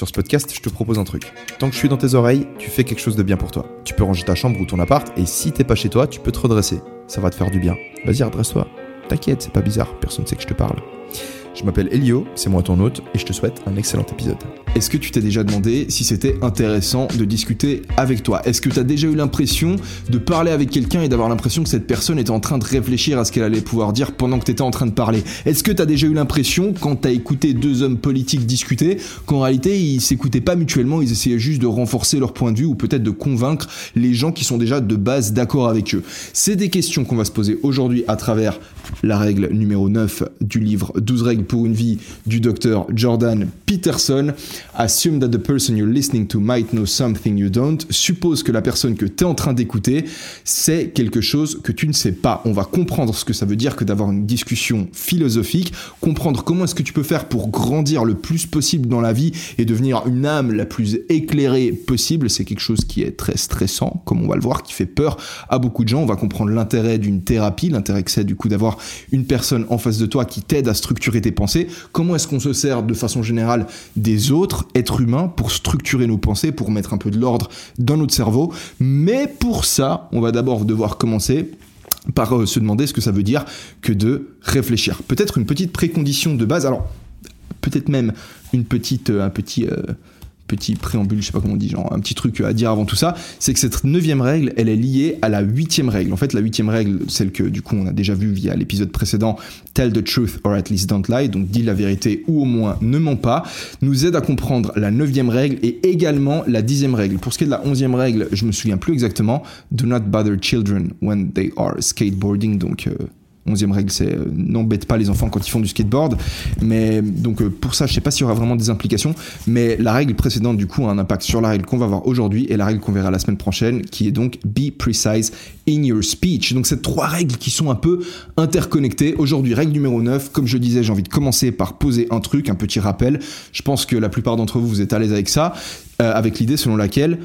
Sur ce podcast, je te propose un truc. Tant que je suis dans tes oreilles, tu fais quelque chose de bien pour toi. Tu peux ranger ta chambre ou ton appart, et si t'es pas chez toi, tu peux te redresser. Ça va te faire du bien. Vas-y, redresse-toi. T'inquiète, c'est pas bizarre, personne ne sait que je te parle. Je m'appelle Elio, c'est moi ton hôte, et je te souhaite un excellent épisode. Est-ce que tu t'es déjà demandé si c'était intéressant de discuter avec toi? Est-ce que tu as déjà eu l'impression de parler avec quelqu'un et d'avoir l'impression que cette personne était en train de réfléchir à ce qu'elle allait pouvoir dire pendant que tu étais en train de parler? Est-ce que tu as déjà eu l'impression, quand tu as écouté deux hommes politiques discuter, qu'en réalité ils s'écoutaient pas mutuellement, ils essayaient juste de renforcer leur point de vue ou peut-être de convaincre les gens qui sont déjà de base d'accord avec eux? C'est des questions qu'on va se poser aujourd'hui à travers la règle numéro 9 du livre 12 règles une vie du docteur Jordan Peterson. Assume that the person you're listening to might know something you don't. Suppose que la personne que tu es en train d'écouter sait quelque chose que tu ne sais pas. On va comprendre ce que ça veut dire que d'avoir une discussion philosophique, comprendre comment est-ce que tu peux faire pour grandir le plus possible dans la vie et devenir une âme la plus éclairée possible. C'est quelque chose qui est très stressant, comme on va le voir, qui fait peur à beaucoup de gens. On va comprendre l'intérêt d'une thérapie, l'intérêt que c'est du coup d'avoir une personne en face de toi qui t'aide à structurer tes pensées. Comment est-ce qu'on se sert de façon générale des autres êtres humains pour structurer nos pensées, pour mettre un peu de l'ordre dans notre cerveau? Mais pour ça, on va d'abord devoir commencer par euh, se demander ce que ça veut dire que de réfléchir. Peut-être une petite précondition de base, alors peut-être même une petite, euh, un petit... Euh, petit préambule, je sais pas comment on dit, genre un petit truc à dire avant tout ça, c'est que cette neuvième règle, elle est liée à la huitième règle. En fait, la huitième règle, celle que du coup on a déjà vu via l'épisode précédent, Tell the truth or at least don't lie, donc dis la vérité ou au moins ne mens pas, nous aide à comprendre la neuvième règle et également la dixième règle. Pour ce qui est de la onzième règle, je me souviens plus exactement, Do not bother children when they are skateboarding, donc euh, Onzième règle, c'est euh, n'embête pas les enfants quand ils font du skateboard. Mais donc euh, pour ça, je sais pas s'il y aura vraiment des implications. Mais la règle précédente, du coup, a un impact sur la règle qu'on va voir aujourd'hui et la règle qu'on verra la semaine prochaine, qui est donc be precise in your speech. Donc c'est trois règles qui sont un peu interconnectées. Aujourd'hui, règle numéro 9, comme je disais, j'ai envie de commencer par poser un truc, un petit rappel. Je pense que la plupart d'entre vous, vous êtes à l'aise avec ça, euh, avec l'idée selon laquelle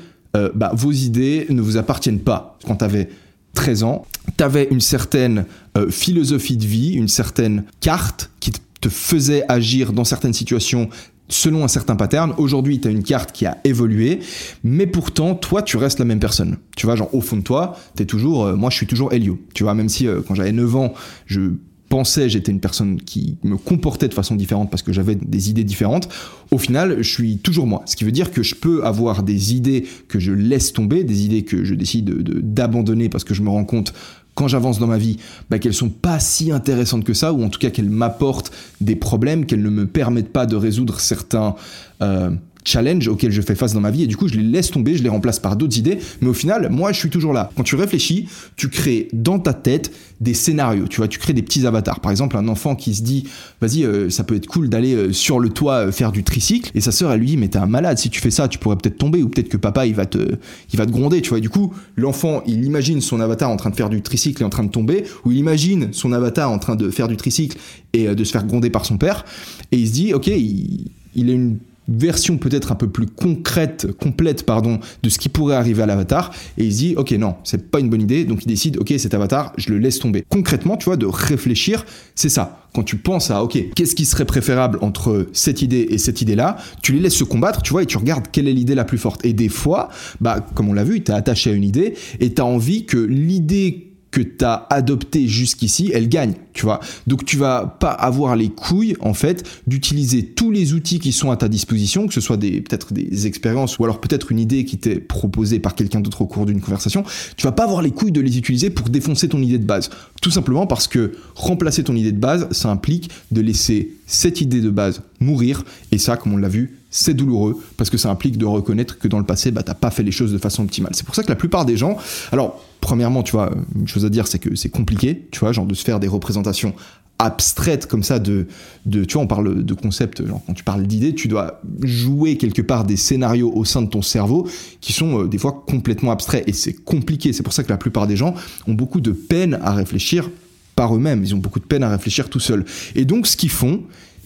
bah, vos idées ne vous appartiennent pas. Quand tu avais 13 ans, tu avais une certaine euh, philosophie de vie, une certaine carte qui te faisait agir dans certaines situations selon un certain pattern. Aujourd'hui, tu as une carte qui a évolué, mais pourtant, toi, tu restes la même personne. Tu vois, genre, au fond de toi, tu toujours, euh, moi, je suis toujours Elio. Tu vois, même si euh, quand j'avais 9 ans, je pensais j'étais une personne qui me comportait de façon différente parce que j'avais des idées différentes, au final, je suis toujours moi. Ce qui veut dire que je peux avoir des idées que je laisse tomber, des idées que je décide d'abandonner parce que je me rends compte quand j'avance dans ma vie, bah, qu'elles sont pas si intéressantes que ça, ou en tout cas qu'elles m'apportent des problèmes, qu'elles ne me permettent pas de résoudre certains euh, challenge auxquels je fais face dans ma vie et du coup je les laisse tomber, je les remplace par d'autres idées, mais au final moi je suis toujours là. Quand tu réfléchis, tu crées dans ta tête des scénarios, tu vois, tu crées des petits avatars. Par exemple un enfant qui se dit vas-y euh, ça peut être cool d'aller euh, sur le toit euh, faire du tricycle et sa sœur elle lui dit mais t'es un malade si tu fais ça tu pourrais peut-être tomber ou peut-être que papa il va te il va te gronder tu vois. du coup l'enfant il imagine son avatar en train de faire du tricycle et en train de tomber ou il imagine son avatar en train de faire du tricycle et de se faire gronder par son père et il se dit ok il, il a une version peut-être un peu plus concrète, complète, pardon, de ce qui pourrait arriver à l'avatar, et il se dit, ok, non, c'est pas une bonne idée, donc il décide, ok, cet avatar, je le laisse tomber. Concrètement, tu vois, de réfléchir, c'est ça. Quand tu penses à, ok, qu'est-ce qui serait préférable entre cette idée et cette idée-là, tu les laisses se combattre, tu vois, et tu regardes quelle est l'idée la plus forte. Et des fois, bah, comme on l'a vu, tu es attaché à une idée, et tu as envie que l'idée que tu as adopté jusqu'ici, elle gagne, tu vois. Donc tu vas pas avoir les couilles en fait d'utiliser tous les outils qui sont à ta disposition, que ce soit peut-être des expériences ou alors peut-être une idée qui t'est proposée par quelqu'un d'autre au cours d'une conversation, tu vas pas avoir les couilles de les utiliser pour défoncer ton idée de base. Tout simplement parce que remplacer ton idée de base, ça implique de laisser cette idée de base mourir et ça comme on l'a vu, c'est douloureux parce que ça implique de reconnaître que dans le passé, bah, t'as pas fait les choses de façon optimale. C'est pour ça que la plupart des gens, alors premièrement, tu vois, une chose à dire, c'est que c'est compliqué, tu vois, genre de se faire des représentations abstraites comme ça de, de tu vois on parle de concept genre quand tu parles d'idées tu dois jouer quelque part des scénarios au sein de ton cerveau qui sont euh, des fois complètement abstraits et c'est compliqué. C'est pour ça que la plupart des gens ont beaucoup de peine à réfléchir par eux-mêmes. Ils ont beaucoup de peine à réfléchir tout seuls. Et donc ce qu'ils font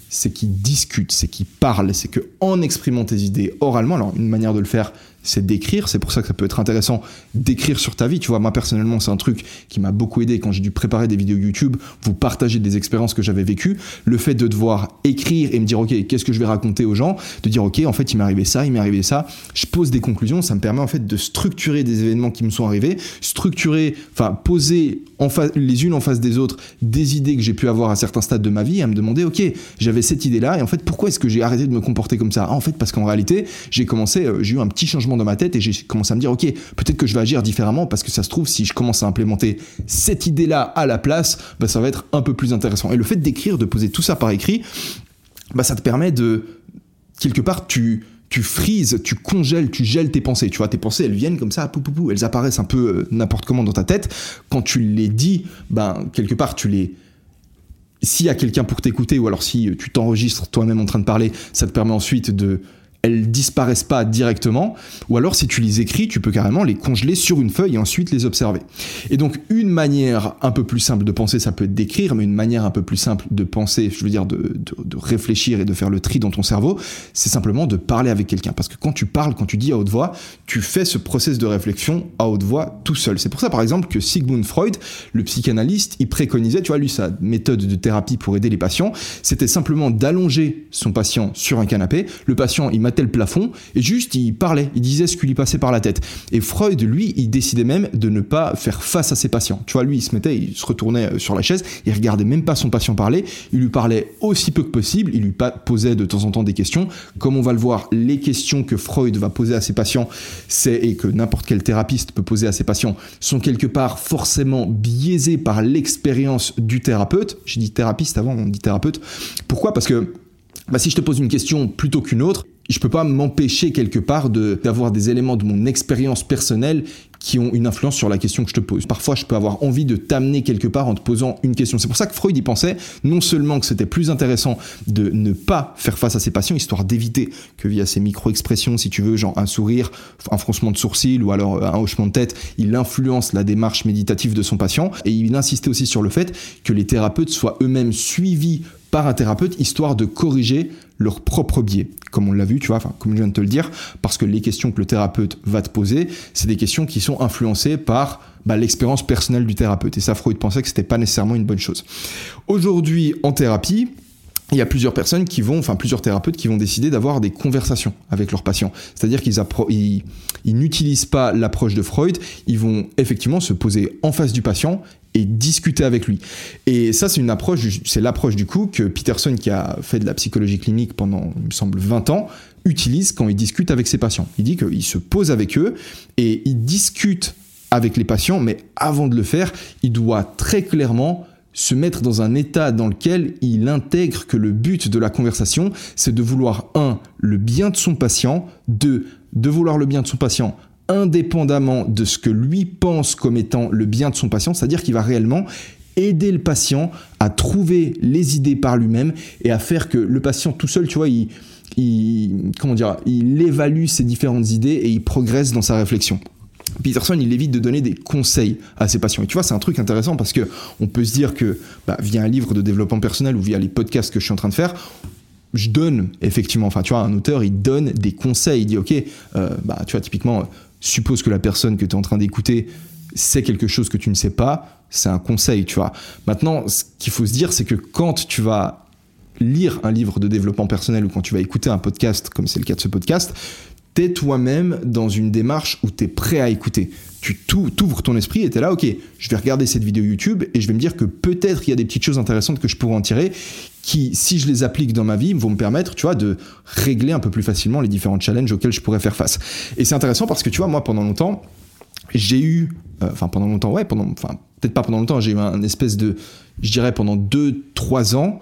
c'est qu'ils discutent, c'est qu'ils parlent, c'est que en exprimant tes idées oralement, alors une manière de le faire, c'est d'écrire. C'est pour ça que ça peut être intéressant d'écrire sur ta vie. Tu vois, moi personnellement, c'est un truc qui m'a beaucoup aidé quand j'ai dû préparer des vidéos YouTube, vous partager des expériences que j'avais vécues. Le fait de devoir écrire et me dire, OK, qu'est-ce que je vais raconter aux gens? De dire, OK, en fait, il m'est arrivé ça, il m'est arrivé ça. Je pose des conclusions. Ça me permet en fait de structurer des événements qui me sont arrivés, structurer, enfin, poser en face, les unes en face des autres des idées que j'ai pu avoir à certains stades de ma vie et à me demander, OK, j'avais cette idée-là et en fait, pourquoi est-ce que j'ai arrêté de me comporter comme ça? Ah, En fait, parce qu'en réalité, j'ai commencé, euh, j'ai eu un petit changement dans ma tête et j'ai commencé à me dire, ok, peut-être que je vais agir différemment parce que ça se trouve, si je commence à implémenter cette idée-là à la place, bah, ça va être un peu plus intéressant. Et le fait d'écrire, de poser tout ça par écrit, bah, ça te permet de, quelque part, tu, tu frises, tu congèles, tu gèles tes pensées. Tu vois, tes pensées, elles viennent comme ça, pou, pou, pou, elles apparaissent un peu euh, n'importe comment dans ta tête. Quand tu les dis, ben, quelque part, tu les, s'il y a quelqu'un pour t'écouter ou alors si tu t'enregistres toi-même en train de parler, ça te permet ensuite de elles disparaissent pas directement, ou alors si tu les écris, tu peux carrément les congeler sur une feuille et ensuite les observer. Et donc une manière un peu plus simple de penser, ça peut être d'écrire, mais une manière un peu plus simple de penser, je veux dire de, de, réfléchir et de faire le tri dans ton cerveau, c'est simplement de parler avec quelqu'un. Parce que quand tu parles, quand tu dis à haute voix, tu fais ce process de réflexion à haute voix tout seul. C'est pour ça par exemple que Sigmund Freud, le psychanalyste, il préconisait, tu vois, lui sa méthode de thérapie pour aider les patients, c'était simplement d'allonger son patient sur un canapé. Le patient, tel plafond, et juste il parlait, il disait ce qui lui passait par la tête. Et Freud, lui, il décidait même de ne pas faire face à ses patients. Tu vois, lui, il se mettait, il se retournait euh, sur la chaise, il regardait même pas son patient parler, il lui parlait aussi peu que possible, il lui posait de temps en temps des questions. Comme on va le voir, les questions que Freud va poser à ses patients, c'est, et que n'importe quel thérapeute peut poser à ses patients, sont quelque part forcément biaisées par l'expérience du thérapeute. J'ai dit thérapeute avant, on dit thérapeute. Pourquoi? Parce que bah, si je te pose une question plutôt qu'une autre, je peux pas m'empêcher quelque part d'avoir des éléments de mon expérience personnelle qui ont une influence sur la question que je te pose. Parfois, je peux avoir envie de t'amener quelque part en te posant une question. C'est pour ça que Freud y pensait non seulement que c'était plus intéressant de ne pas faire face à ses patients, histoire d'éviter que via ces micro-expressions, si tu veux, genre un sourire, un froncement de sourcil ou alors un hochement de tête, il influence la démarche méditative de son patient. Et il insistait aussi sur le fait que les thérapeutes soient eux-mêmes suivis par un thérapeute, histoire de corriger leur propre biais, comme on l'a vu, tu vois, comme je viens de te le dire, parce que les questions que le thérapeute va te poser, c'est des questions qui sont influencées par bah, l'expérience personnelle du thérapeute. Et ça, Freud pensait que c'était pas nécessairement une bonne chose. Aujourd'hui, en thérapie, il y a plusieurs personnes qui vont, enfin plusieurs thérapeutes qui vont décider d'avoir des conversations avec leurs patients. C'est-à-dire qu'ils ils, ils n'utilisent pas l'approche de Freud, ils vont effectivement se poser en face du patient et discuter avec lui. Et ça, c'est une approche, c'est l'approche du coup que Peterson, qui a fait de la psychologie clinique pendant, il me semble, 20 ans, utilise quand il discute avec ses patients. Il dit qu'il se pose avec eux et il discute avec les patients, mais avant de le faire, il doit très clairement se mettre dans un état dans lequel il intègre que le but de la conversation, c'est de vouloir, un, le bien de son patient, deux, de vouloir le bien de son patient indépendamment de ce que lui pense comme étant le bien de son patient, c'est-à-dire qu'il va réellement aider le patient à trouver les idées par lui-même et à faire que le patient tout seul, tu vois, il, comment dire, il évalue ses différentes idées et il progresse dans sa réflexion. Peterson, il évite de donner des conseils à ses patients. Et tu vois, c'est un truc intéressant parce que on peut se dire que bah, via un livre de développement personnel ou via les podcasts que je suis en train de faire, je donne effectivement, enfin tu vois, un auteur, il donne des conseils, il dit ok, euh, bah tu vois, typiquement, suppose que la personne que tu es en train d'écouter sait quelque chose que tu ne sais pas, c'est un conseil, tu vois. Maintenant, ce qu'il faut se dire, c'est que quand tu vas lire un livre de développement personnel ou quand tu vas écouter un podcast, comme c'est le cas de ce podcast, t'es toi-même dans une démarche où tu es prêt à écouter. Tu t'ouvres ton esprit et t'es là, ok, je vais regarder cette vidéo YouTube et je vais me dire que peut-être il y a des petites choses intéressantes que je pourrais en tirer qui, si je les applique dans ma vie, vont me permettre, tu vois, de régler un peu plus facilement les différents challenges auxquels je pourrais faire face. Et c'est intéressant parce que, tu vois, moi, pendant longtemps, j'ai eu, euh, enfin, pendant longtemps, ouais, pendant, enfin, peut-être pas pendant longtemps, j'ai eu un espèce de, je dirais, pendant 2-3 ans,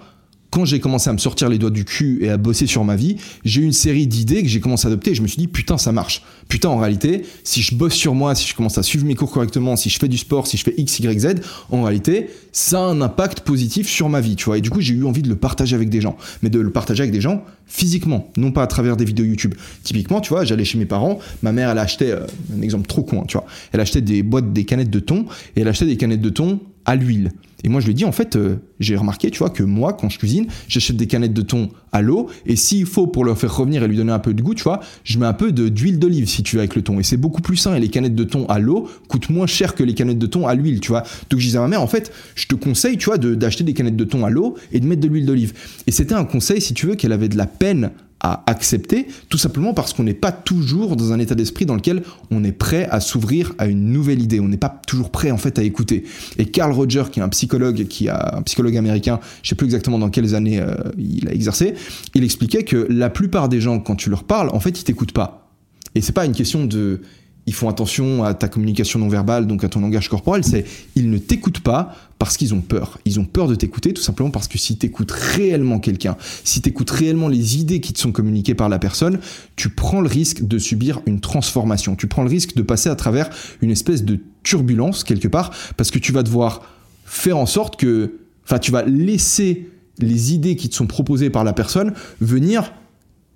quand j'ai commencé à me sortir les doigts du cul et à bosser sur ma vie, j'ai eu une série d'idées que j'ai commencé à adopter et je me suis dit putain ça marche. Putain en réalité, si je bosse sur moi, si je commence à suivre mes cours correctement, si je fais du sport, si je fais X, Y, Z, en réalité, ça a un impact positif sur ma vie, tu vois. Et du coup, j'ai eu envie de le partager avec des gens, mais de le partager avec des gens physiquement, non pas à travers des vidéos YouTube. Typiquement, tu vois, j'allais chez mes parents, ma mère elle achetait euh, un exemple trop con, hein, tu vois. Elle achetait des boîtes des canettes de thon et elle achetait des canettes de thon à l'huile. Et moi, je lui ai dit, en fait, euh, j'ai remarqué, tu vois, que moi, quand je cuisine, j'achète des canettes de thon à l'eau, et s'il faut, pour leur faire revenir et lui donner un peu de goût, tu vois, je mets un peu d'huile d'olive, si tu veux, avec le thon. Et c'est beaucoup plus sain, et les canettes de thon à l'eau coûtent moins cher que les canettes de thon à l'huile, tu vois. Donc, je disais à ma mère, en fait, je te conseille, tu vois, d'acheter des canettes de thon à l'eau et de mettre de l'huile d'olive. Et c'était un conseil, si tu veux, qu'elle avait de la peine à accepter, tout simplement parce qu'on n'est pas toujours dans un état d'esprit dans lequel on est prêt à s'ouvrir à une nouvelle idée. On n'est pas toujours prêt en fait à écouter. Et Carl Roger, qui est un psychologue, qui a un psychologue américain, je sais plus exactement dans quelles années euh, il a exercé, il expliquait que la plupart des gens, quand tu leur parles, en fait, ils t'écoutent pas. Et c'est pas une question de ils font attention à ta communication non verbale, donc à ton langage corporel, c'est ils ne t'écoutent pas parce qu'ils ont peur. Ils ont peur de t'écouter tout simplement parce que si tu écoutes réellement quelqu'un, si tu écoutes réellement les idées qui te sont communiquées par la personne, tu prends le risque de subir une transformation. Tu prends le risque de passer à travers une espèce de turbulence quelque part parce que tu vas devoir faire en sorte que, enfin, tu vas laisser les idées qui te sont proposées par la personne venir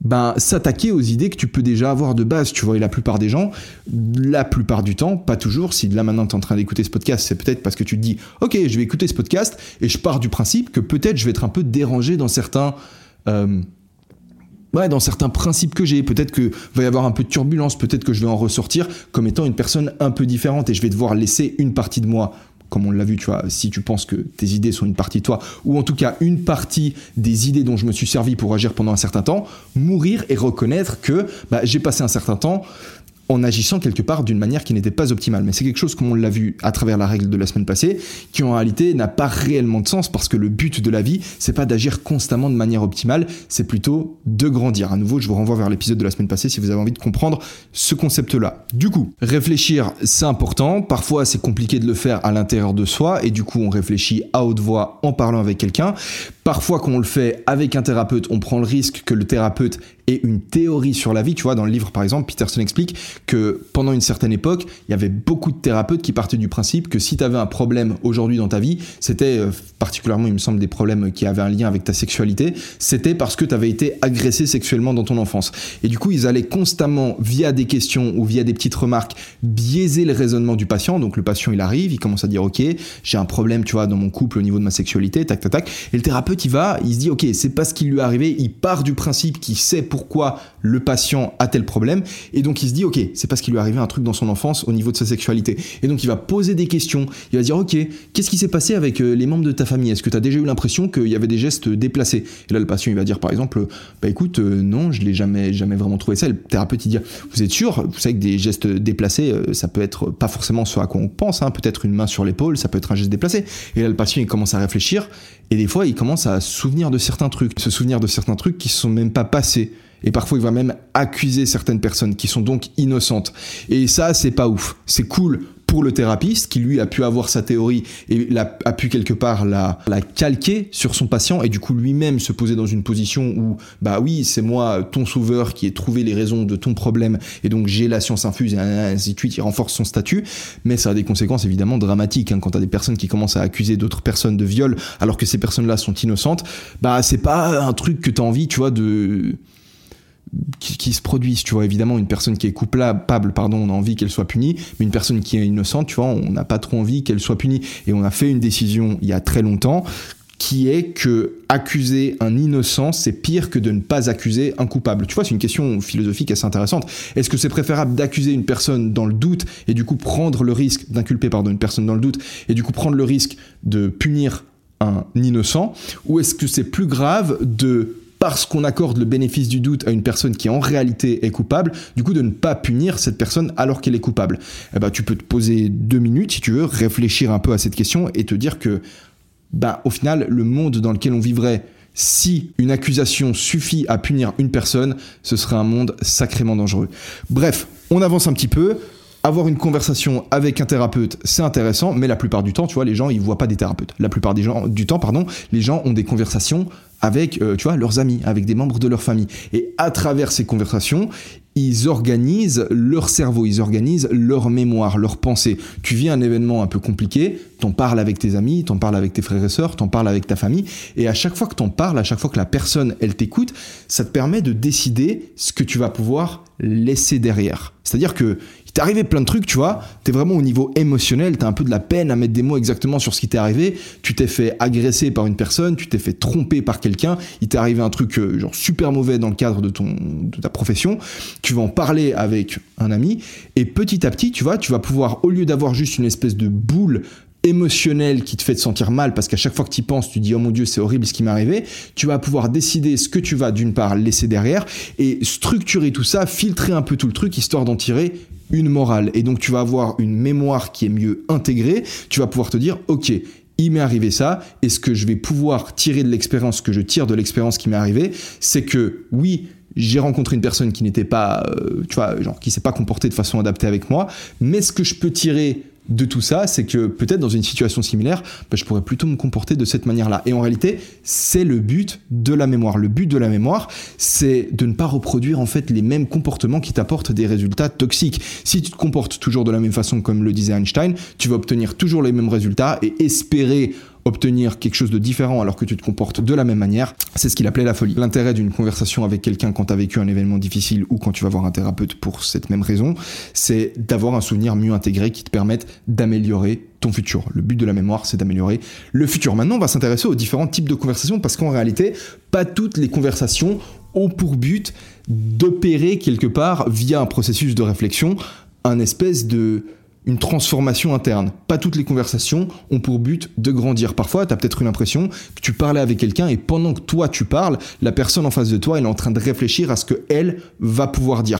ben, s'attaquer aux idées que tu peux déjà avoir de base, tu vois. Et la plupart des gens, la plupart du temps, pas toujours, si là maintenant tu es en train d'écouter ce podcast, c'est peut-être parce que tu te dis, ok, je vais écouter ce podcast et je pars du principe que peut-être je vais être un peu dérangé dans certains... Euh, ouais, dans certains principes que j'ai, peut-être que va y avoir un peu de turbulence, peut-être que je vais en ressortir comme étant une personne un peu différente et je vais devoir laisser une partie de moi comme on l'a vu, tu vois, si tu penses que tes idées sont une partie de toi, ou en tout cas une partie des idées dont je me suis servi pour agir pendant un certain temps, mourir et reconnaître que bah, j'ai passé un certain temps en agissant quelque part d'une manière qui n'était pas optimale. Mais c'est quelque chose, comme on l'a vu à travers la règle de la semaine passée, qui en réalité n'a pas réellement de sens parce que le but de la vie, c'est pas d'agir constamment de manière optimale, c'est plutôt de grandir. À nouveau, je vous renvoie vers l'épisode de la semaine passée si vous avez envie de comprendre ce concept-là. Du coup, réfléchir, c'est important. Parfois, c'est compliqué de le faire à l'intérieur de soi et du coup, on réfléchit à haute voix en parlant avec quelqu'un. Parfois, quand on le fait avec un thérapeute, on prend le risque que le thérapeute ait une théorie sur la vie. Tu vois, dans le livre, par exemple, Peterson explique que pendant une certaine époque, il y avait beaucoup de thérapeutes qui partaient du principe que si tu avais un problème aujourd'hui dans ta vie, c'était euh, particulièrement, il me semble, des problèmes qui avaient un lien avec ta sexualité, c'était parce que tu avais été agressé sexuellement dans ton enfance. Et du coup, ils allaient constamment, via des questions ou via des petites remarques, biaiser le raisonnement du patient. Donc le patient, il arrive, il commence à dire, OK, j'ai un problème, tu vois, dans mon couple au niveau de ma sexualité, tac, tac, tac. Et le thérapeute, il va, il se dit, ok, c'est pas ce qui lui est arrivé, il part du principe qu'il sait pourquoi le patient a tel problème, et donc il se dit, ok, c'est parce qu'il lui est arrivé un truc dans son enfance au niveau de sa sexualité. Et donc il va poser des questions, il va dire, ok, qu'est-ce qui s'est passé avec euh, les membres de ta famille? Est-ce que tu as déjà eu l'impression qu'il y avait des gestes déplacés? Et là, le patient, il va dire, par exemple, bah écoute, euh, non, je l'ai jamais, jamais vraiment trouvé ça. le thérapeute, il dit, vous êtes sûr? Vous savez que des gestes déplacés, euh, ça peut être pas forcément ce à quoi on pense, hein, peut-être une main sur l'épaule, ça peut être un geste déplacé. Et là, le patient, il commence à réfléchir, et des fois, il commence à souvenir de certains trucs, se souvenir de certains trucs qui ne sont même pas passés. Et parfois, il va même accuser certaines personnes qui sont donc innocentes. Et ça, c'est pas ouf. C'est cool pour le thérapeute qui lui a pu avoir sa théorie et a pu quelque part la, calquer sur son patient et du coup lui-même se poser dans une position où bah oui c'est moi ton sauveur qui ai trouvé les raisons de ton problème et donc j'ai la science infuse et ainsi de suite il renforce son statut mais ça a des conséquences évidemment dramatiques hein, quand t'as des personnes qui commencent à accuser d'autres personnes de viol alors que ces personnes là sont innocentes bah c'est pas un truc que t'as envie tu vois de qui, se produisent. Tu vois, évidemment, une personne qui est coupable, pardon, on a envie qu'elle soit punie, mais une personne qui est innocente, tu vois, on n'a pas trop envie qu'elle soit punie. Et on a fait une décision il y a très longtemps qui est que accuser un innocent, c'est pire que de ne pas accuser un coupable. Tu vois, c'est une question philosophique assez intéressante. Est-ce que c'est préférable d'accuser une personne dans le doute et du coup prendre le risque d'inculper pardon une personne dans le doute et du coup prendre le risque de punir un innocent? Ou est-ce que c'est plus grave de parce qu'on accorde le bénéfice du doute à une personne qui en réalité est coupable, du coup de ne pas punir cette personne alors qu'elle est coupable. Eh ben, tu peux te poser deux minutes si tu veux, réfléchir un peu à cette question et te dire que, bah, au final, le monde dans lequel on vivrait si une accusation suffit à punir une personne, ce serait un monde sacrément dangereux. Bref, on avance un petit peu avoir une conversation avec un thérapeute, c'est intéressant, mais la plupart du temps, tu vois, les gens, ils voient pas des thérapeutes. La plupart des gens, du temps, pardon, les gens ont des conversations avec, euh, tu vois, leurs amis, avec des membres de leur famille. Et à travers ces conversations, ils organisent leur cerveau, ils organisent leur mémoire, leur pensée. Tu vis un événement un peu compliqué, t'en parles avec tes amis, t'en parles avec tes frères et sœurs, t'en parles avec ta famille, et à chaque fois que t'en parles, à chaque fois que la personne, elle t'écoute, ça te permet de décider ce que tu vas pouvoir laisser derrière. C'est-à-dire que t'est arrivé plein de trucs, tu vois, t'es vraiment au niveau émotionnel, t'as un peu de la peine à mettre des mots exactement sur ce qui t'est arrivé, tu t'es fait agresser par une personne, tu t'es fait tromper par quelqu'un, il t'est arrivé un truc euh, genre super mauvais dans le cadre de ton de ta profession, tu vas en parler avec un ami. Et petit à petit, tu vois, tu vas pouvoir au lieu d'avoir juste une espèce de boule émotionnelle qui te fait te sentir mal parce qu'à chaque fois que tu y penses, tu dis oh mon dieu, c'est horrible ce qui m'est arrivé, tu vas pouvoir décider ce que tu vas d'une part laisser derrière et structurer tout ça, filtrer un peu tout le truc histoire d'en tirer une morale. Et donc tu vas avoir une mémoire qui est mieux intégrée, tu vas pouvoir te dire ok, il m'est arrivé ça, et ce que je vais pouvoir tirer de l'expérience, que je tire de l'expérience qui m'est arrivée, c'est que oui, j'ai rencontré une personne qui n'était pas, euh, tu vois, genre qui s'est pas comportée de façon adaptée avec moi, mais ce que je peux tirer de tout ça, c'est que peut-être dans une situation similaire, bah, je pourrais plutôt me comporter de cette manière-là. Et en réalité, c'est le but de la mémoire. Le but de la mémoire, c'est de ne pas reproduire en fait les mêmes comportements qui t'apportent des résultats toxiques. Si tu te comportes toujours de la même façon, comme le disait Einstein, tu vas obtenir toujours les mêmes résultats et espérer obtenir quelque chose de différent alors que tu te comportes de la même manière, c'est ce qu'il appelait la folie. L'intérêt d'une conversation avec quelqu'un quand tu as vécu un événement difficile ou quand tu vas voir un thérapeute pour cette même raison, c'est d'avoir un souvenir mieux intégré qui te permette d'améliorer ton futur. Le but de la mémoire, c'est d'améliorer le futur. Maintenant, on va s'intéresser aux différents types de conversations parce qu'en réalité, pas toutes les conversations ont pour but d'opérer quelque part via un processus de réflexion un espèce de une transformation interne. Pas toutes les conversations ont pour but de grandir. Parfois, tu as peut-être une impression que tu parlais avec quelqu'un et pendant que toi tu parles, la personne en face de toi, est en train de réfléchir à ce que elle va pouvoir dire.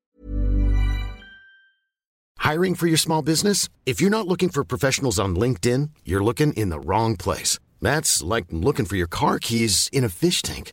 Hiring for your small business? If you're not looking for professionals on LinkedIn, you're looking in the wrong place. That's like looking for your car keys in a fish tank.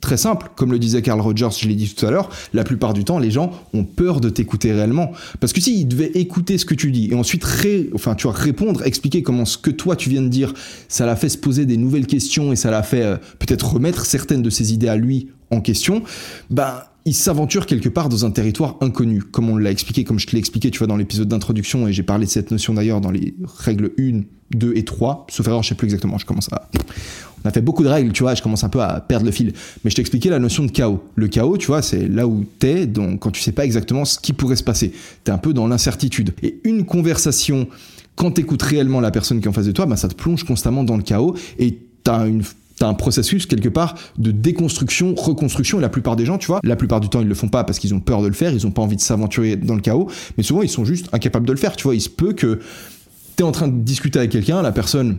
Très simple, comme le disait Carl Rogers, je l'ai dit tout à l'heure, la plupart du temps, les gens ont peur de t'écouter réellement. Parce que s'ils devaient écouter ce que tu dis et ensuite enfin, tu vas répondre, expliquer comment ce que toi tu viens de dire, ça l'a fait se poser des nouvelles questions et ça l'a fait euh, peut-être remettre certaines de ses idées à lui en question, ben il s'aventure quelque part dans un territoire inconnu, comme on l'a expliqué, comme je te l'ai expliqué, tu vois, dans l'épisode d'introduction, et j'ai parlé de cette notion d'ailleurs dans les règles 1, 2 et 3, sauf erreur, je sais plus exactement, je commence à... On a fait beaucoup de règles, tu vois, je commence un peu à perdre le fil. Mais je t'ai expliqué la notion de chaos. Le chaos, tu vois, c'est là où t'es, donc quand tu sais pas exactement ce qui pourrait se passer. T'es un peu dans l'incertitude. Et une conversation, quand t'écoutes réellement la personne qui est en face de toi, ben ça te plonge constamment dans le chaos, et t'as T'as un processus quelque part de déconstruction, reconstruction, et la plupart des gens, tu vois, la plupart du temps, ils le font pas parce qu'ils ont peur de le faire, ils ont pas envie de s'aventurer dans le chaos, mais souvent, ils sont juste incapables de le faire, tu vois. Il se peut que tu es en train de discuter avec quelqu'un, la personne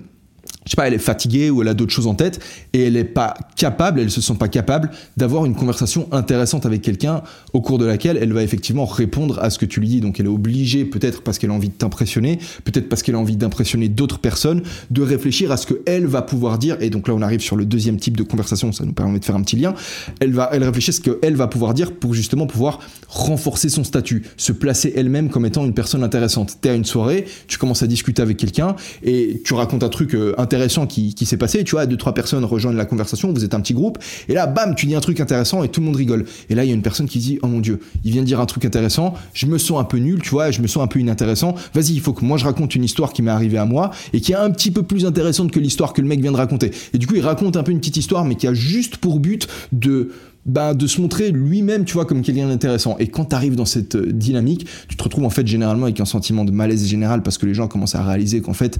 je sais pas, elle est fatiguée ou elle a d'autres choses en tête et elle n'est pas capable, elle se sent pas capable d'avoir une conversation intéressante avec quelqu'un au cours de laquelle elle va effectivement répondre à ce que tu lui dis. Donc elle est obligée, peut-être parce qu'elle a envie de t'impressionner, peut-être parce qu'elle a envie d'impressionner d'autres personnes, de réfléchir à ce qu'elle va pouvoir dire. Et donc là, on arrive sur le deuxième type de conversation, ça nous permet de faire un petit lien. Elle va, elle réfléchit à ce qu'elle va pouvoir dire pour justement pouvoir renforcer son statut, se placer elle-même comme étant une personne intéressante. T'es à une soirée, tu commences à discuter avec quelqu'un et tu racontes un truc euh, intéressant qui, s'est passé. Tu vois, deux, trois personnes rejoignent la conversation, vous êtes un petit groupe, et là, bam, tu dis un truc intéressant et tout le monde rigole. Et là, il y a une personne qui dit, oh mon dieu, il vient de dire un truc intéressant, je me sens un peu nul, tu vois, je me sens un peu inintéressant. Vas-y, il faut que moi je raconte une histoire qui m'est arrivée à moi et qui est un petit peu plus intéressante que l'histoire que le mec vient de raconter. Et du coup, il raconte un peu une petite histoire, mais qui a juste pour but de bah, de se montrer lui-même, tu vois, comme quelqu'un d'intéressant. Et quand tu arrives dans cette euh, dynamique, tu te retrouves en fait généralement avec un sentiment de malaise général parce que les gens commencent à réaliser qu'en fait,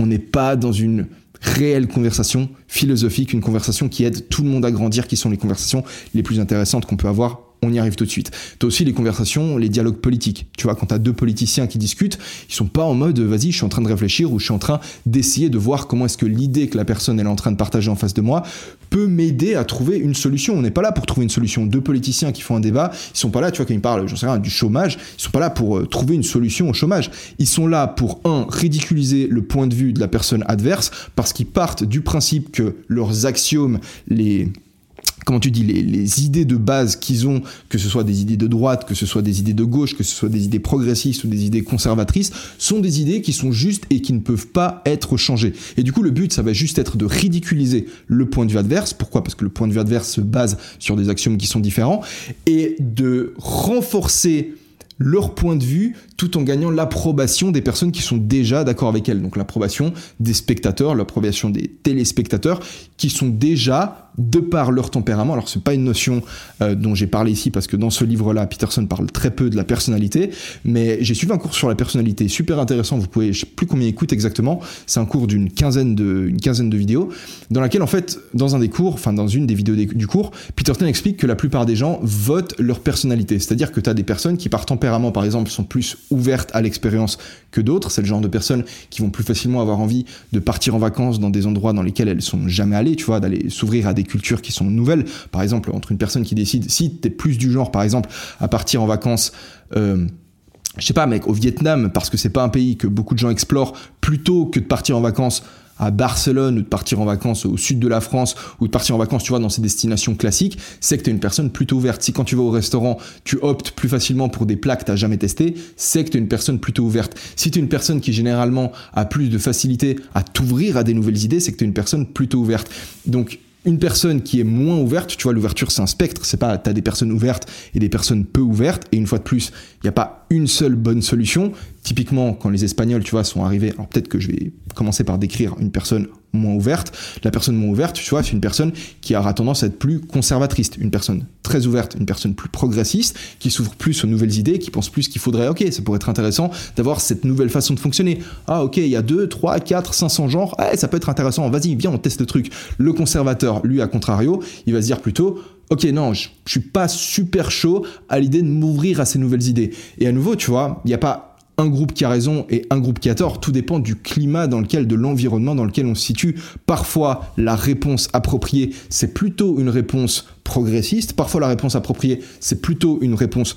on n'est pas dans une réelle conversation philosophique, une conversation qui aide tout le monde à grandir, qui sont les conversations les plus intéressantes qu'on peut avoir on y arrive tout de suite. T'as aussi les conversations, les dialogues politiques. Tu vois, quand t'as deux politiciens qui discutent, ils sont pas en mode vas-y, je suis en train de réfléchir ou je suis en train d'essayer de voir comment est-ce que l'idée que la personne est en train de partager en face de moi peut m'aider à trouver une solution. On n'est pas là pour trouver une solution. Deux politiciens qui font un débat, ils sont pas là, tu vois, quand ils parlent, j'en sais rien, du chômage, ils sont pas là pour euh, trouver une solution au chômage. Ils sont là pour un ridiculiser le point de vue de la personne adverse parce qu'ils partent du principe que leurs axiomes, les comment tu dis, les, idées de base qu'ils ont, que ce soit des idées de droite, que ce soit des idées de gauche, que ce soit des idées progressistes ou des idées conservatrices, sont des idées qui sont justes et qui ne peuvent pas être changées. Et du coup, le but, ça va juste être de ridiculiser le point de vue adverse. Pourquoi? Parce que le point de vue adverse se base sur des axiomes qui sont différents et de renforcer leur point de vue tout en gagnant l'approbation des personnes qui sont déjà d'accord avec elles. Donc l'approbation des spectateurs, l'approbation des téléspectateurs qui sont déjà de par leur tempérament. Alors c'est pas une notion euh, dont j'ai parlé ici parce que dans ce livre-là, Peterson parle très peu de la personnalité, mais j'ai suivi un cours sur la personnalité super intéressant. Vous pouvez, je sais plus combien il exactement. C'est un cours d'une quinzaine de, quinzaine de vidéos dans laquelle en fait, dans un des cours, enfin dans une des vidéos du cours, Peterson explique que la plupart des gens votent leur personnalité. C'est-à-dire que tu as des personnes qui par tempérament par exemple sont plus ouvertes à l'expérience que d'autres. C'est le genre de personnes qui vont plus facilement avoir envie de partir en vacances dans des endroits dans lesquels elles sont jamais allées, tu vois, d'aller s'ouvrir à des cultures qui sont nouvelles. Par exemple, entre une personne qui décide, si tu es plus du genre, par exemple, à partir en vacances, euh, je sais pas, mec, au Vietnam, parce que c'est pas un pays que beaucoup de gens explorent, plutôt que de partir en vacances à Barcelone ou de partir en vacances au sud de la France ou de partir en vacances, tu vois, dans ces destinations classiques, c'est que tu es une personne plutôt ouverte. Si quand tu vas au restaurant, tu optes plus facilement pour des plats que tu jamais testé, c'est que tu es une personne plutôt ouverte. Si tu es une personne qui généralement a plus de facilité à t'ouvrir à des nouvelles idées, c'est que tu es une personne plutôt ouverte. Donc une personne qui est moins ouverte, tu vois, l'ouverture c'est un spectre, c'est pas t'as des personnes ouvertes et des personnes peu ouvertes, et une fois de plus, il n'y a pas une seule bonne solution. Typiquement, quand les Espagnols, tu vois, sont arrivés, alors peut-être que je vais commencer par décrire une personne moins ouverte. La personne moins ouverte, tu vois, c'est une personne qui aura tendance à être plus conservatrice, une personne très ouverte, une personne plus progressiste, qui s'ouvre plus aux nouvelles idées, qui pense plus qu'il faudrait, ok, ça pourrait être intéressant d'avoir cette nouvelle façon de fonctionner. Ah, ok, il y a 2, 3, 4, 500 genres, eh, ça peut être intéressant, vas-y, viens, on teste le truc. Le conservateur, lui, à contrario, il va se dire plutôt, ok, non, je, je suis pas super chaud à l'idée de m'ouvrir à ces nouvelles idées. Et à nouveau, tu vois, il n'y a pas un groupe qui a raison et un groupe qui a tort. Tout dépend du climat dans lequel, de l'environnement dans lequel on se situe. Parfois, la réponse appropriée, c'est plutôt une réponse progressiste. Parfois, la réponse appropriée, c'est plutôt une réponse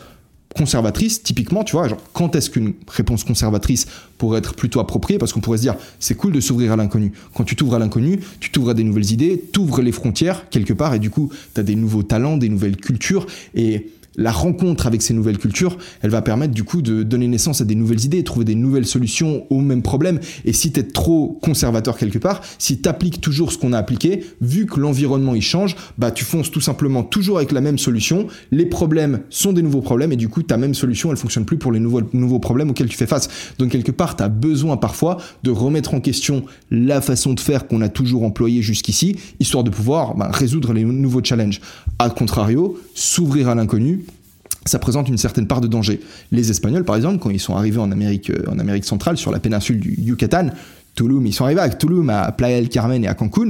conservatrice, typiquement, tu vois, genre, quand est-ce qu'une réponse conservatrice pourrait être plutôt appropriée? Parce qu'on pourrait se dire, c'est cool de s'ouvrir à l'inconnu. Quand tu t'ouvres à l'inconnu, tu t'ouvres à des nouvelles idées, t'ouvres les frontières quelque part, et du coup, tu as des nouveaux talents, des nouvelles cultures, et la rencontre avec ces nouvelles cultures, elle va permettre du coup de donner naissance à des nouvelles idées, trouver des nouvelles solutions aux mêmes problèmes. Et si tu es trop conservateur quelque part, si tu appliques toujours ce qu'on a appliqué, vu que l'environnement il change, bah tu fonces tout simplement toujours avec la même solution. Les problèmes sont des nouveaux problèmes et du coup ta même solution elle fonctionne plus pour les nouveaux, nouveaux problèmes auxquels tu fais face. Donc quelque part tu as besoin parfois de remettre en question la façon de faire qu'on a toujours employée jusqu'ici, histoire de pouvoir bah, résoudre les nouveaux challenges. A contrario, s'ouvrir à l'inconnu, ça présente une certaine part de danger. Les Espagnols, par exemple, quand ils sont arrivés en Amérique, euh, en Amérique centrale, sur la péninsule du Yucatan, Tulum, ils sont arrivés à Tulum, à Playa del Carmen et à Cancun,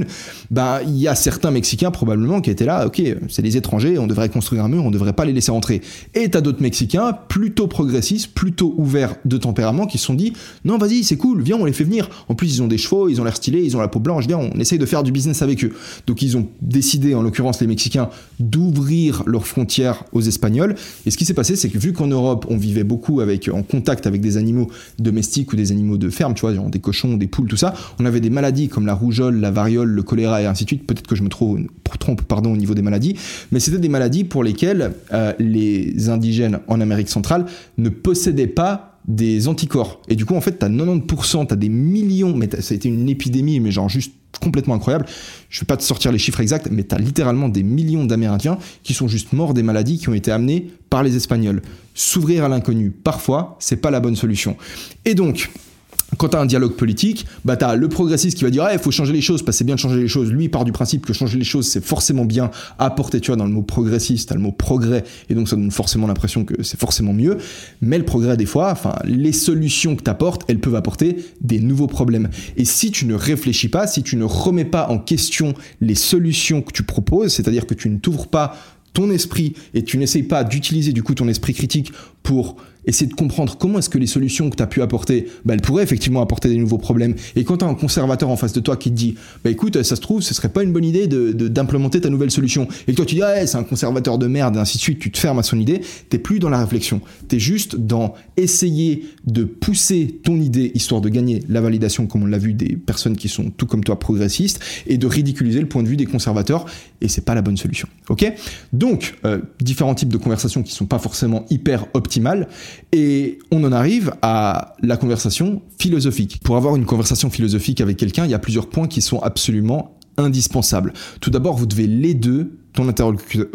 ben, il y a certains Mexicains probablement qui étaient là, ok, c'est des étrangers, on devrait construire un mur, on devrait pas les laisser entrer. Et t'as d'autres Mexicains plutôt progressistes, plutôt ouverts de tempérament, qui se sont dit, non, vas-y, c'est cool, viens, on les fait venir. En plus, ils ont des chevaux, ils ont l'air stylés, ils ont la peau blanche, viens, on essaye de faire du business avec eux. Donc, ils ont décidé, en l'occurrence, les Mexicains, d'ouvrir leurs frontières aux Espagnols. Et ce qui s'est passé, c'est que vu qu'en Europe, on vivait beaucoup avec, en contact avec des animaux domestiques ou des animaux de ferme, tu vois, des cochons, des tout ça. On avait des maladies comme la rougeole, la variole, le choléra et ainsi de suite. Peut-être que je me trompe pardon, au niveau des maladies, mais c'était des maladies pour lesquelles euh, les indigènes en Amérique centrale ne possédaient pas des anticorps. Et du coup, en fait, tu as 90%, tu as des millions, mais ça a été une épidémie, mais genre juste complètement incroyable. Je vais pas te sortir les chiffres exacts, mais tu as littéralement des millions d'Amérindiens qui sont juste morts des maladies qui ont été amenées par les Espagnols. S'ouvrir à l'inconnu, parfois, c'est pas la bonne solution. Et donc, quand tu as un dialogue politique, bah tu as le progressiste qui va dire il faut changer les choses, parce c'est bien de changer les choses. Lui il part du principe que changer les choses, c'est forcément bien apporter, tu vois, dans le mot progressiste, tu le mot progrès, et donc ça donne forcément l'impression que c'est forcément mieux. Mais le progrès, des fois, enfin, les solutions que tu apportes, elles peuvent apporter des nouveaux problèmes. Et si tu ne réfléchis pas, si tu ne remets pas en question les solutions que tu proposes, c'est-à-dire que tu ne t'ouvres pas ton esprit et tu n'essayes pas d'utiliser du coup ton esprit critique pour essayer de comprendre comment est-ce que les solutions que tu as pu apporter, bah, elles pourraient effectivement apporter des nouveaux problèmes. Et quand tu as un conservateur en face de toi qui te dit, bah écoute, ça se trouve, ce serait pas une bonne idée d'implémenter de, ta nouvelle solution. Et que toi tu dis, ah, c'est un conservateur de merde, et ainsi de suite, tu te fermes à son idée, t'es plus dans la réflexion. Tu es juste dans essayer de pousser ton idée histoire de gagner la validation, comme on l'a vu des personnes qui sont tout comme toi progressistes, et de ridiculiser le point de vue des conservateurs. Et c'est pas la bonne solution. Ok? Donc, euh, différents types de conversations qui sont pas forcément hyper optimales. Et on en arrive à la conversation philosophique. Pour avoir une conversation philosophique avec quelqu'un, il y a plusieurs points qui sont absolument indispensables. Tout d'abord, vous devez les deux, ton interlocuteur,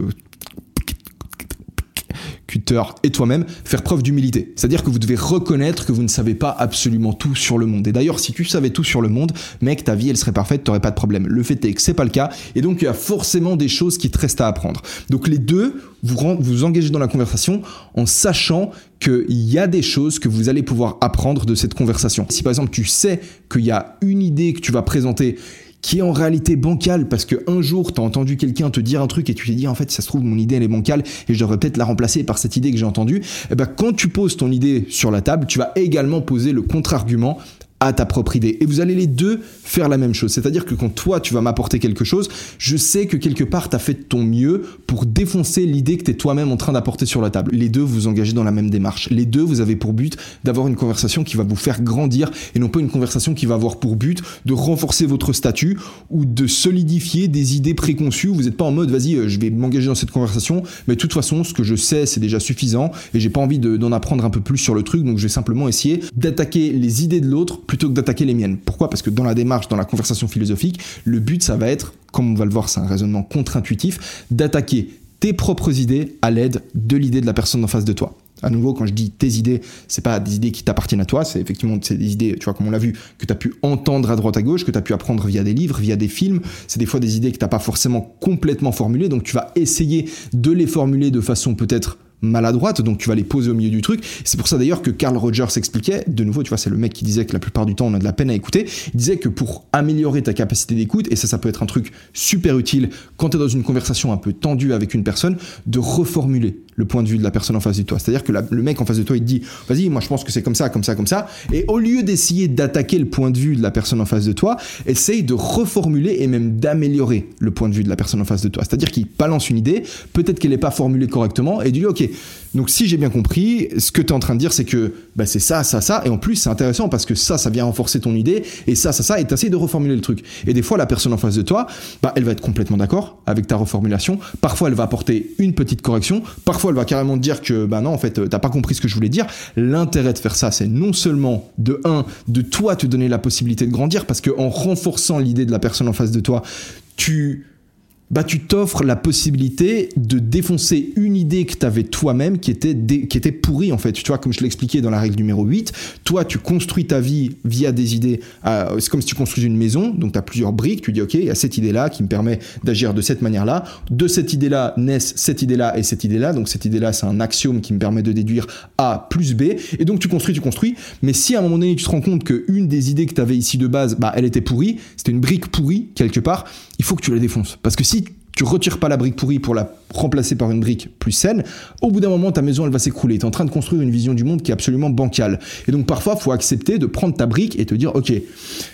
et toi-même faire preuve d'humilité. C'est-à-dire que vous devez reconnaître que vous ne savez pas absolument tout sur le monde. Et d'ailleurs, si tu savais tout sur le monde, mec, ta vie, elle serait parfaite, t'aurais pas de problème. Le fait est que c'est pas le cas, et donc il y a forcément des choses qui te restent à apprendre. Donc les deux, vous vous engagez dans la conversation en sachant qu'il y a des choses que vous allez pouvoir apprendre de cette conversation. Si par exemple tu sais qu'il y a une idée que tu vas présenter qui est en réalité bancale parce que un jour t'as entendu quelqu'un te dire un truc et tu t'es dit en fait ça se trouve mon idée elle est bancale et je devrais peut-être la remplacer par cette idée que j'ai entendue, et eh ben quand tu poses ton idée sur la table, tu vas également poser le contre-argument à ta propre idée. Et vous allez les deux faire la même chose. C'est-à-dire que quand toi, tu vas m'apporter quelque chose, je sais que quelque part, tu as fait de ton mieux pour défoncer l'idée que tu es toi-même en train d'apporter sur la table. Les deux, vous engagez dans la même démarche. Les deux, vous avez pour but d'avoir une conversation qui va vous faire grandir et non pas une conversation qui va avoir pour but de renforcer votre statut ou de solidifier des idées préconçues. Vous n'êtes pas en mode, vas-y, euh, je vais m'engager dans cette conversation, mais de toute façon, ce que je sais, c'est déjà suffisant et j'ai pas envie d'en apprendre un peu plus sur le truc, donc je vais simplement essayer d'attaquer les idées de l'autre plutôt que d'attaquer les miennes. Pourquoi? Parce que dans la démarche, dans la conversation philosophique, le but, ça va être, comme on va le voir, c'est un raisonnement contre-intuitif, d'attaquer tes propres idées à l'aide de l'idée de la personne en face de toi. À nouveau, quand je dis tes idées, c'est pas des idées qui t'appartiennent à toi, c'est effectivement des idées, tu vois, comme on l'a vu, que tu as pu entendre à droite à gauche, que tu as pu apprendre via des livres, via des films. C'est des fois des idées que tu pas forcément complètement formulées, donc tu vas essayer de les formuler de façon peut-être maladroite, donc tu vas les poser au milieu du truc. C'est pour ça d'ailleurs que Carl Rogers expliquait, de nouveau, tu vois, c'est le mec qui disait que la plupart du temps on a de la peine à écouter, il disait que pour améliorer ta capacité d'écoute, et ça, ça peut être un truc super utile quand tu es dans une conversation un peu tendue avec une personne, de reformuler le point de vue de la personne en face de toi. C'est-à-dire que le mec en face de toi, il dit, vas-y, moi je pense que c'est comme ça, comme ça, comme ça, et au lieu d'essayer d'attaquer le point de vue de la personne en face de toi, essaye de reformuler et même d'améliorer le point de vue de la personne en face de toi. C'est-à-dire qu'il balance une idée, peut-être qu'elle n'est pas formulée correctement, et du ok, donc si j'ai bien compris, ce que tu es en train de dire, c'est que bah, c'est ça, ça, ça, et en plus c'est intéressant parce que ça, ça vient renforcer ton idée, et ça, ça, ça, et tu de reformuler le truc. Et des fois, la personne en face de toi, bah, elle va être complètement d'accord avec ta reformulation, parfois elle va apporter une petite correction, parfois elle va carrément dire que bah non, en fait, t'as pas compris ce que je voulais dire. L'intérêt de faire ça, c'est non seulement de un, de toi te donner la possibilité de grandir, parce qu'en renforçant l'idée de la personne en face de toi, tu bah tu t'offres la possibilité de défoncer une idée que tu avais toi-même qui était qui était pourrie en fait. Tu vois comme je l'expliquais dans la règle numéro 8, toi tu construis ta vie via des idées euh, c'est comme si tu construis une maison, donc tu as plusieurs briques, tu dis OK, il y a cette idée-là qui me permet d'agir de cette manière-là, de cette idée-là naissent cette idée-là et cette idée-là, donc cette idée-là c'est un axiome qui me permet de déduire A plus B. Et donc tu construis, tu construis, mais si à un moment donné tu te rends compte que une des idées que tu avais ici de base, bah elle était pourrie, c'était une brique pourrie quelque part, il faut que tu la défonces parce que si tu retires pas la brique pourrie pour la remplacer par une brique plus saine, au bout d'un moment, ta maison, elle va s'écrouler. Tu es en train de construire une vision du monde qui est absolument bancale. Et donc, parfois, faut accepter de prendre ta brique et te dire, OK,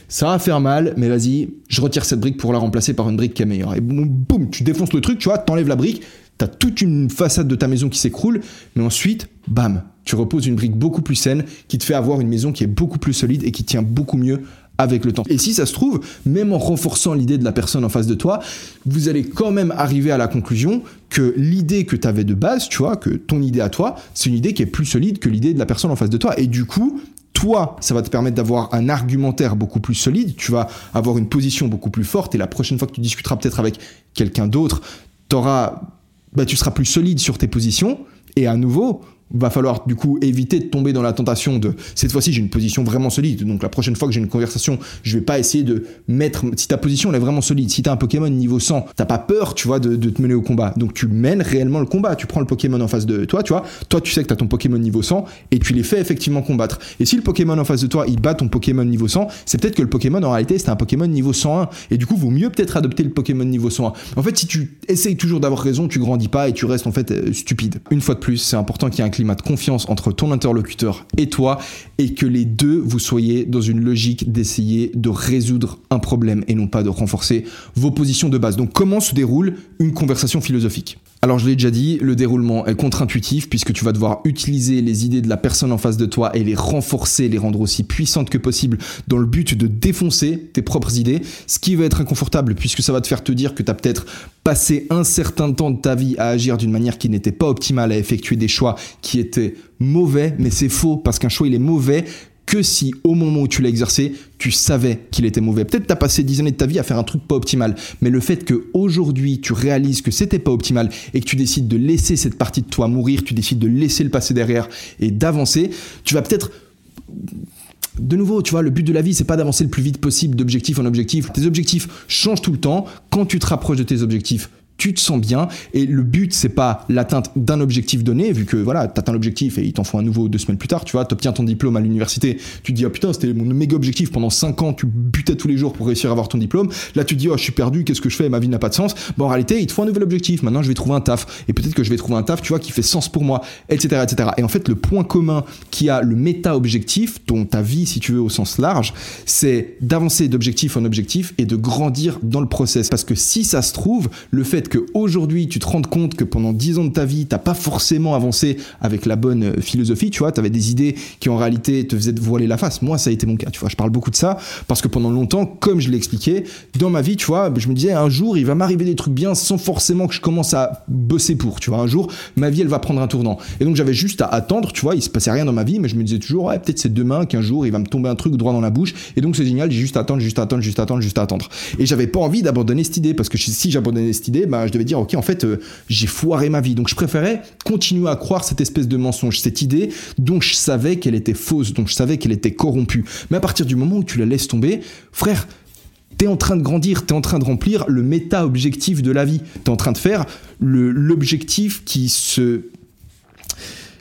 ça va faire mal, mais vas-y, je retire cette brique pour la remplacer par une brique qui est meilleure. Et boum, boum tu défonces le truc, tu vois, t'enlèves la brique, t'as toute une façade de ta maison qui s'écroule, mais ensuite, bam, tu reposes une brique beaucoup plus saine qui te fait avoir une maison qui est beaucoup plus solide et qui tient beaucoup mieux avec le temps. Et si ça se trouve, même en renforçant l'idée de la personne en face de toi, vous allez quand même arriver à la conclusion que l'idée que tu avais de base, tu vois, que ton idée à toi, c'est une idée qui est plus solide que l'idée de la personne en face de toi. Et du coup, toi, ça va te permettre d'avoir un argumentaire beaucoup plus solide, tu vas avoir une position beaucoup plus forte, et la prochaine fois que tu discuteras peut-être avec quelqu'un d'autre, bah, tu seras plus solide sur tes positions, et à nouveau, va falloir du coup éviter de tomber dans la tentation de cette fois-ci j'ai une position vraiment solide. Donc la prochaine fois que j'ai une conversation je vais pas essayer de mettre si ta position elle est vraiment solide si t'as un Pokémon niveau 100 t'as pas peur tu vois de, te mener au combat. Donc tu mènes réellement le combat. Tu prends le Pokémon en face de toi tu vois. Toi tu sais que t'as ton Pokémon niveau 100 et tu les fais effectivement combattre. Et si le Pokémon en face de toi il bat ton Pokémon niveau 100 c'est peut-être que le Pokémon en réalité c'était un Pokémon niveau 101 et du coup vaut mieux peut-être adopter le Pokémon niveau 101 en fait si tu essayes toujours d'avoir raison tu grandis pas et tu restes en fait euh, stupide. Une fois de plus c'est important qu'il y ait un climat de confiance entre ton interlocuteur et toi et que les deux vous soyez dans une logique d'essayer de résoudre un problème et non pas de renforcer vos positions de base. Donc comment se déroule une conversation philosophique? Alors je l'ai déjà dit, le déroulement est contre-intuitif puisque tu vas devoir utiliser les idées de la personne en face de toi et les renforcer, les rendre aussi puissantes que possible dans le but de défoncer tes propres idées, ce qui va être inconfortable puisque ça va te faire te dire que tu as peut-être passé un certain temps de ta vie à agir d'une manière qui n'était pas optimale, à effectuer des choix qui étaient mauvais, mais c'est faux parce qu'un choix il est mauvais que si au moment où tu l'as exercé, tu savais qu'il était mauvais. Peut-être tu as passé 10 années de ta vie à faire un truc pas optimal, mais le fait que aujourd'hui tu réalises que c'était pas optimal et que tu décides de laisser cette partie de toi mourir, tu décides de laisser le passé derrière et d'avancer, tu vas peut-être de nouveau, tu vois, le but de la vie, c'est pas d'avancer le plus vite possible d'objectif en objectif. Tes objectifs changent tout le temps. Quand tu te rapproches de tes objectifs, tu te sens bien. Et le but c'est pas l'atteinte d'un objectif donné vu que voilà t'atteins l'objectif et ils t'en font un nouveau deux semaines plus tard tu vois t'obtiens ton diplôme à l'université tu te dis ah putain c'était mon méga objectif. Pendant cinq ans tu butais tous les jours pour réussir à avoir ton diplôme. Là tu te dis oh je suis perdu qu'est-ce que je fais? Ma vie n'a pas de sens. Bon en réalité il te faut un nouvel objectif. Maintenant je vais trouver un taf. Et peut-être que je vais trouver un taf tu vois qui fait sens pour moi etc etc et en fait le point commun qui a le méta objectif dont ta vie si tu veux au sens large c'est d'avancer d'objectif en objectif et de grandir dans le process. Parce que si ça se trouve le fait que aujourd'hui tu te rends compte que pendant 10 ans de ta vie, t'as pas forcément avancé avec la bonne euh, philosophie, tu vois, t'avais des idées qui en réalité te faisaient te voiler la face. Moi, ça a été mon cas, tu vois. Je parle beaucoup de ça parce que pendant longtemps, comme je l'ai expliqué, dans ma vie, tu vois, je me disais un jour, il va m'arriver des trucs bien sans forcément que je commence à bosser pour, tu vois. Un jour, ma vie, elle va prendre un tournant. Et donc, j'avais juste à attendre, tu vois, il se passait rien dans ma vie, mais je me disais toujours, ouais, peut-être c'est demain qu'un jour, il va me tomber un truc droit dans la bouche. Et donc, c'est génial, j'ai juste à attendre, juste à attendre, juste à attendre, juste à attendre. Et j'avais pas envie d'abandonner cette idée parce que si j'abandonnais cette idée, je devais dire, ok, en fait, euh, j'ai foiré ma vie. Donc je préférais continuer à croire cette espèce de mensonge, cette idée dont je savais qu'elle était fausse, dont je savais qu'elle était corrompue. Mais à partir du moment où tu la laisses tomber, frère, T'es en train de grandir, t'es en train de remplir le méta-objectif de la vie. T'es en train de faire l'objectif qui se.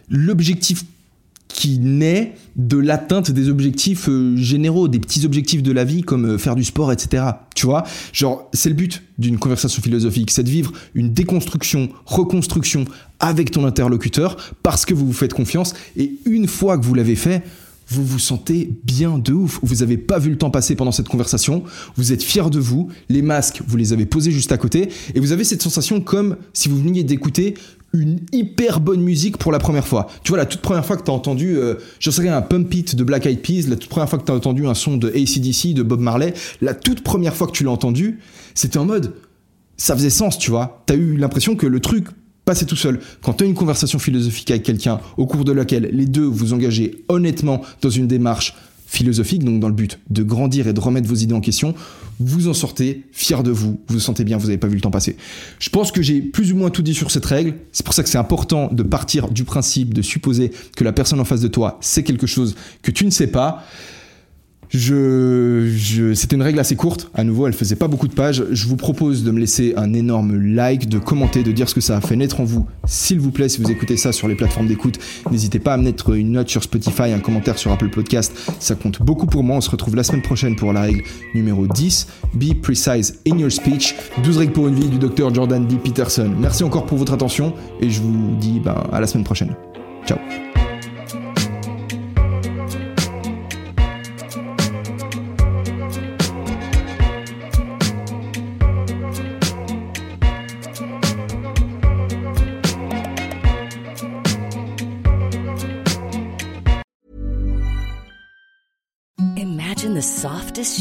L'objectif qui naît de l'atteinte des objectifs euh, généraux, des petits objectifs de la vie comme euh, faire du sport, etc. Tu vois, genre c'est le but d'une conversation philosophique, c'est de vivre une déconstruction, reconstruction avec ton interlocuteur parce que vous vous faites confiance et une fois que vous l'avez fait, vous vous sentez bien de ouf. Vous n'avez pas vu le temps passer pendant cette conversation. Vous êtes fier de vous. Les masques, vous les avez posés juste à côté. Et vous avez cette sensation comme si vous veniez d'écouter une hyper bonne musique pour la première fois. Tu vois, la toute première fois que tu as entendu, euh, je sais rien, un Pump It de Black Eyed Peas, la toute première fois que tu as entendu un son de ACDC, de Bob Marley, la toute première fois que tu l'as entendu, c'était en mode, ça faisait sens, tu vois. Tu as eu l'impression que le truc passait tout seul. Quand tu as une conversation philosophique avec quelqu'un au cours de laquelle les deux vous engagez honnêtement dans une démarche philosophique, donc dans le but de grandir et de remettre vos idées en question, vous en sortez fier de vous, vous vous sentez bien, vous n'avez pas vu le temps passer. Je pense que j'ai plus ou moins tout dit sur cette règle, c'est pour ça que c'est important de partir du principe de supposer que la personne en face de toi sait quelque chose que tu ne sais pas. Je, c'était une règle assez courte. À nouveau, elle faisait pas beaucoup de pages. Je vous propose de me laisser un énorme like, de commenter, de dire ce que ça a fait naître en vous. S'il vous plaît, si vous écoutez ça sur les plateformes d'écoute, n'hésitez pas à me mettre une note sur Spotify, un commentaire sur Apple Podcast. Ça compte beaucoup pour moi. On se retrouve la semaine prochaine pour la règle numéro 10. Be precise in your speech. 12 règles pour une vie du docteur Jordan B. Peterson. Merci encore pour votre attention et je vous dis ben, à la semaine prochaine. Ciao.